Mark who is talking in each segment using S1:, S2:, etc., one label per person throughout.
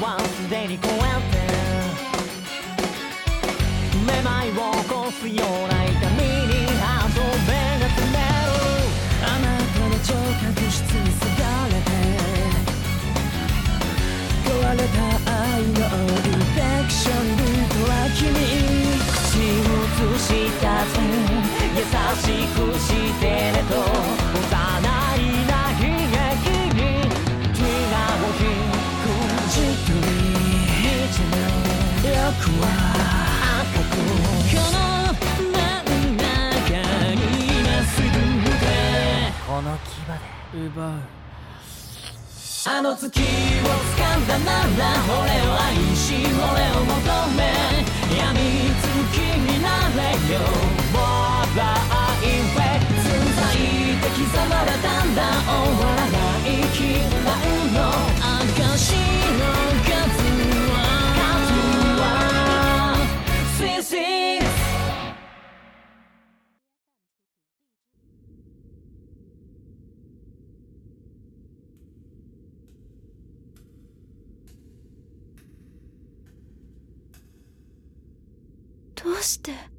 S1: はすでに超えてめまいを起こす
S2: ような奪う
S1: あの月を掴んだなら俺を愛し俺を求め。
S3: どうして？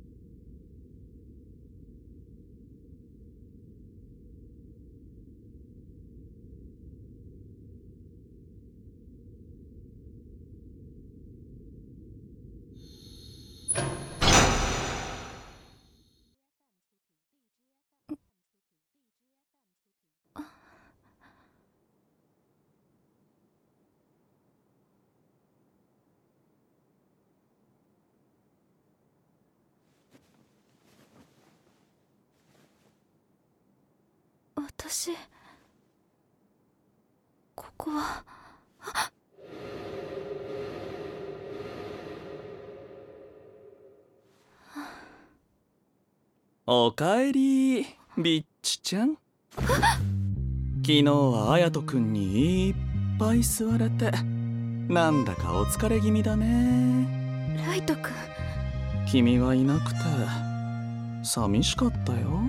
S3: 私ここは。
S4: おかえりビッチちゃん。昨日は綾人くんにいっぱい吸われてなんだかお疲れ気味だね。
S3: ライト君
S4: 君がいなくて寂しかったよ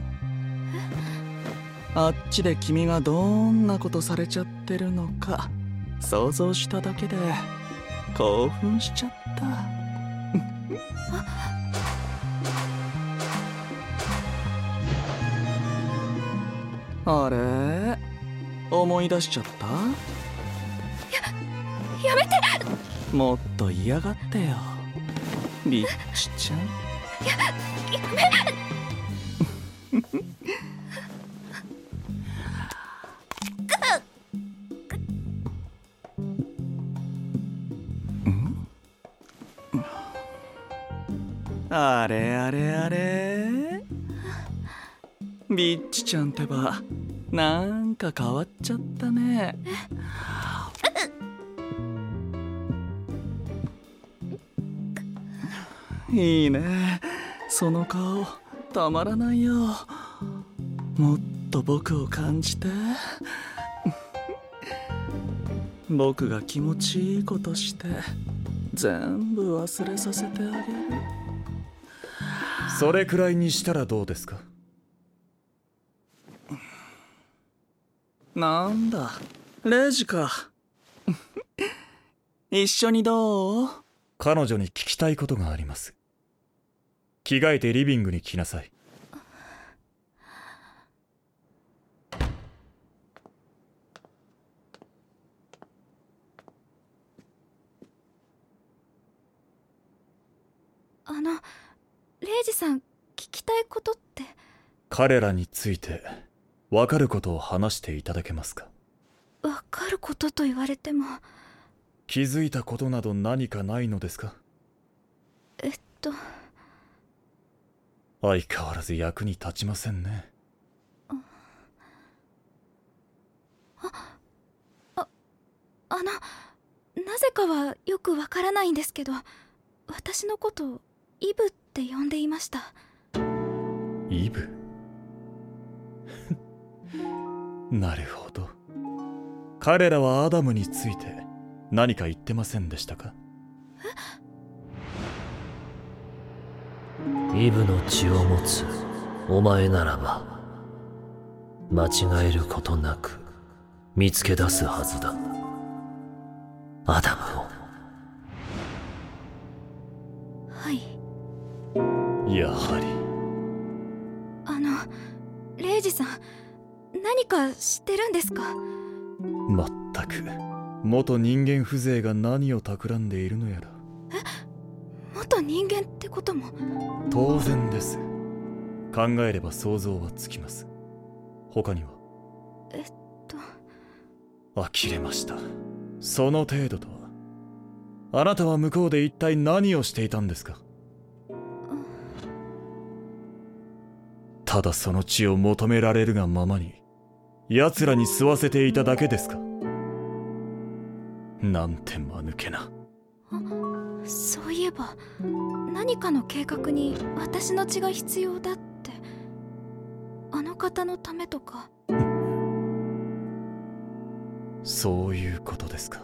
S4: あっちで君がどんなことされちゃってるのか想像しただけで興奮しちゃった。あれ？思い出しちゃった？
S3: やめて！
S4: もっと嫌がってよ。リッチちゃんあれあれあれ。ビッチちゃんってばなんか変わっちゃったね。いいね。その顔たまらないよ。もっと僕を感じて。僕が気持ちいいことして全部忘れさせてあげる。
S5: それくらいにしたらどうですか？
S4: なんだ？レイジか。一緒にどう？
S5: 彼女に聞きたいことがあります。着替えてリビングに来なさい。
S3: あのレイジさん聞きたいことって。
S5: 彼らについて分かることを話していただけますか？
S3: わかることと言われても。
S5: 気づいたことなど何かないのですか？
S3: えっと。
S5: 相変わらず役に立ちませんね。
S3: あ。のなぜかはよくわからないんですけど私のことをイブって呼んでいました。
S5: イブ？なるほど。彼らはアダムについて何か言ってませんでしたか？
S2: イブの血を持つお前ならば間違えることなく見つけ出すはずだ。アダム
S5: やはり。
S3: あのレイジさん何か知ってるんですか？
S5: まったく。元人間風情が何を企んでいるのやら。
S3: 元人間ってことも？
S5: 当然です。考えれば想像はつきます。他には？
S3: えっと。
S5: 呆れました。その程度とは。あなたは向こうで一体何をしていたんですか？ただその血を求められるがままに奴らに吸わせていただけですか？なんて間抜けな。
S3: そういえば何かの計画に私の血が必要だって。あの方のためとか。
S5: そういうことですか。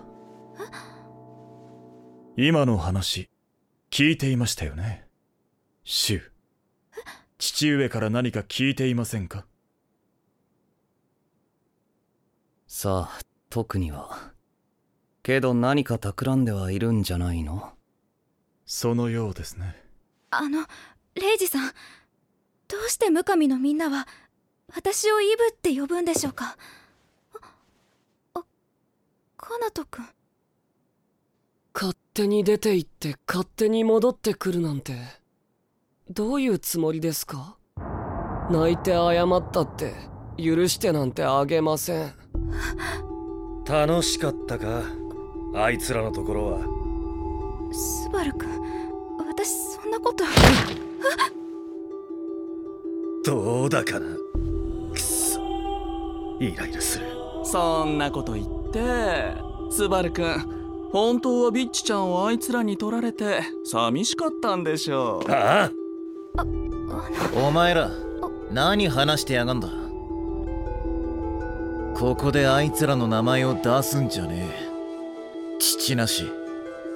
S5: 今の話聞いていましたよね？シュウ父上から何か聞いていませんか？
S4: さあ特には。けど何か企んではいるんじゃないの？
S5: そのようですね。
S3: あのレイジさんどうしてムカミのみんなは私をイブって呼ぶんでしょうか？ああカナト君。
S6: 勝手に出て行って勝手に戻ってくるなんてどういうつもりですか？泣いて謝ったって許してなんてあげません。
S2: 楽しかったか？あいつらのところは。
S3: スバル君私そんなこと。
S2: どうだかな？くそ。イライラする。
S4: そんなこと言ってスバルくん本当はビッチちゃんをあいつらに取られて寂しかったんでしょう。
S2: あ
S3: あ。の
S7: お前ら何話してやがんだ？ここであいつらの名前を出すんじゃねえ。父なし。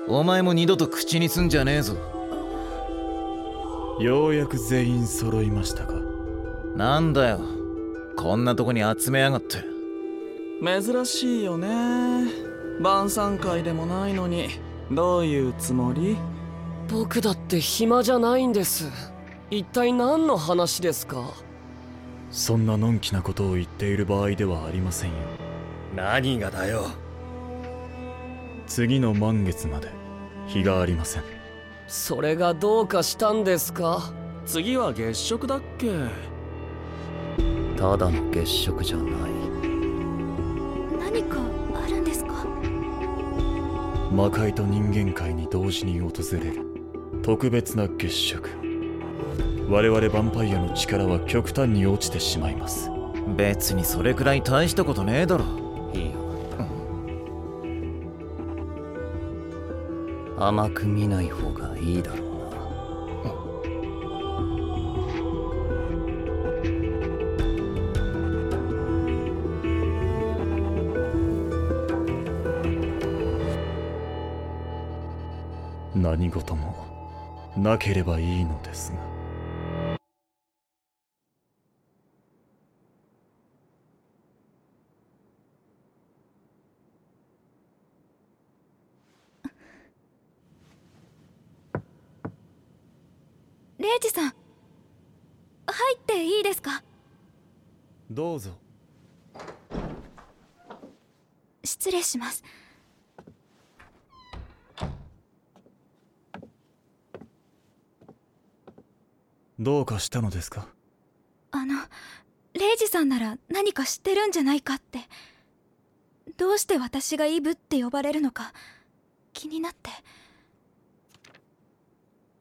S7: お前も二度と口にすんじゃねえぞ。
S5: ようやく全員揃いましたか。
S7: なんだよ。こんなとこに集めやがって。
S4: 珍しいよね。晩餐会でもないのに。どういうつもり？
S6: 僕だって暇じゃないんです一体何の話ですか？
S5: そんなのんきなことを言っている場合ではありませんよ。
S2: 何がだよ？
S5: 次の満月まで日がありません。
S6: それがどうかしたんですか？
S4: 次は月食だっけ？
S2: ただの月食じゃない。
S3: 何かあるんですか？
S5: 魔界と人間界に同時に訪れる特別な月食我々ヴァンパイアの力は極端に落ちてしまいます。
S7: 別にそれくらい大したことねえだろ。
S4: いいよ。甘く見ない方がいいだろうな。
S5: 何事もなければいいのですが
S3: レイジさん。入っていいですか？
S5: どうぞ。
S3: 失礼します。
S5: どうかしたのですか？
S3: あのレイジさんなら何か知ってるんじゃないかって。どうして私がイブって呼ばれるのか気になって。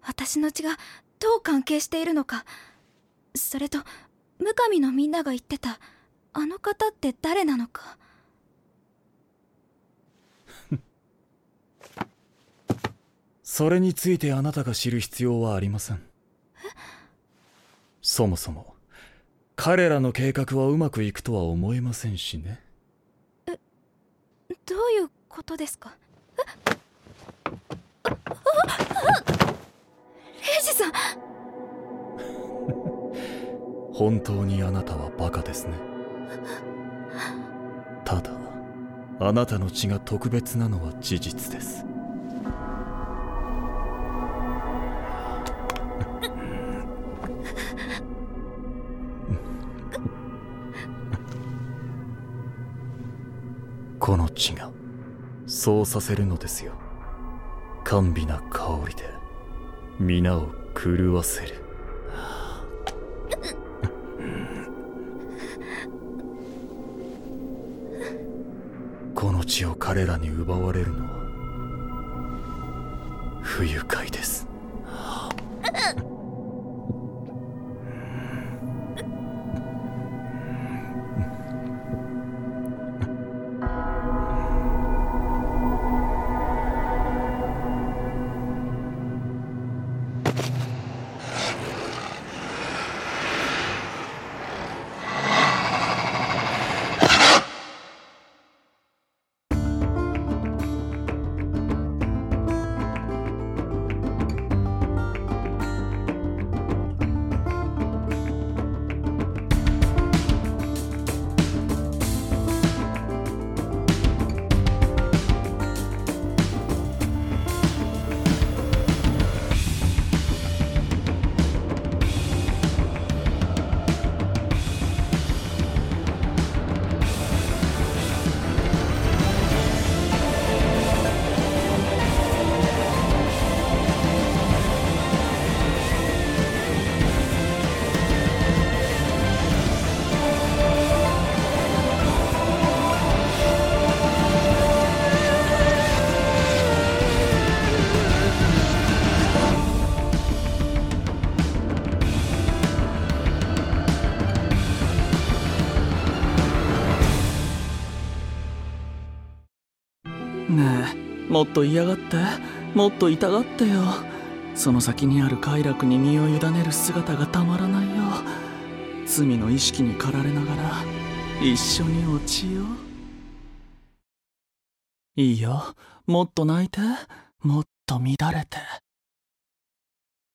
S3: 私の血がどう関係しているのか。それとムカミのみんなが言ってたあの方って誰なのか。
S5: それについてあなたが知る必要はありません。そもそも彼らの計画はうまくいくとは思えませんしね。
S3: どういうことですか？え？あああレイジさん。
S5: 本当にあなたはバカですね。ただあなたの血が特別なのは事実です。この血がそうさせるのですよ。甘美な香りで。皆を狂わせる。この地を彼らに奪われるのは不愉快です。
S4: ねえもっと嫌がってもっと痛がってよ。その先にある快楽に身を委ねる姿がたまらないよ。罪の意識に駆られながら一緒に落ちよう。いいよもっと泣いてもっと乱れて。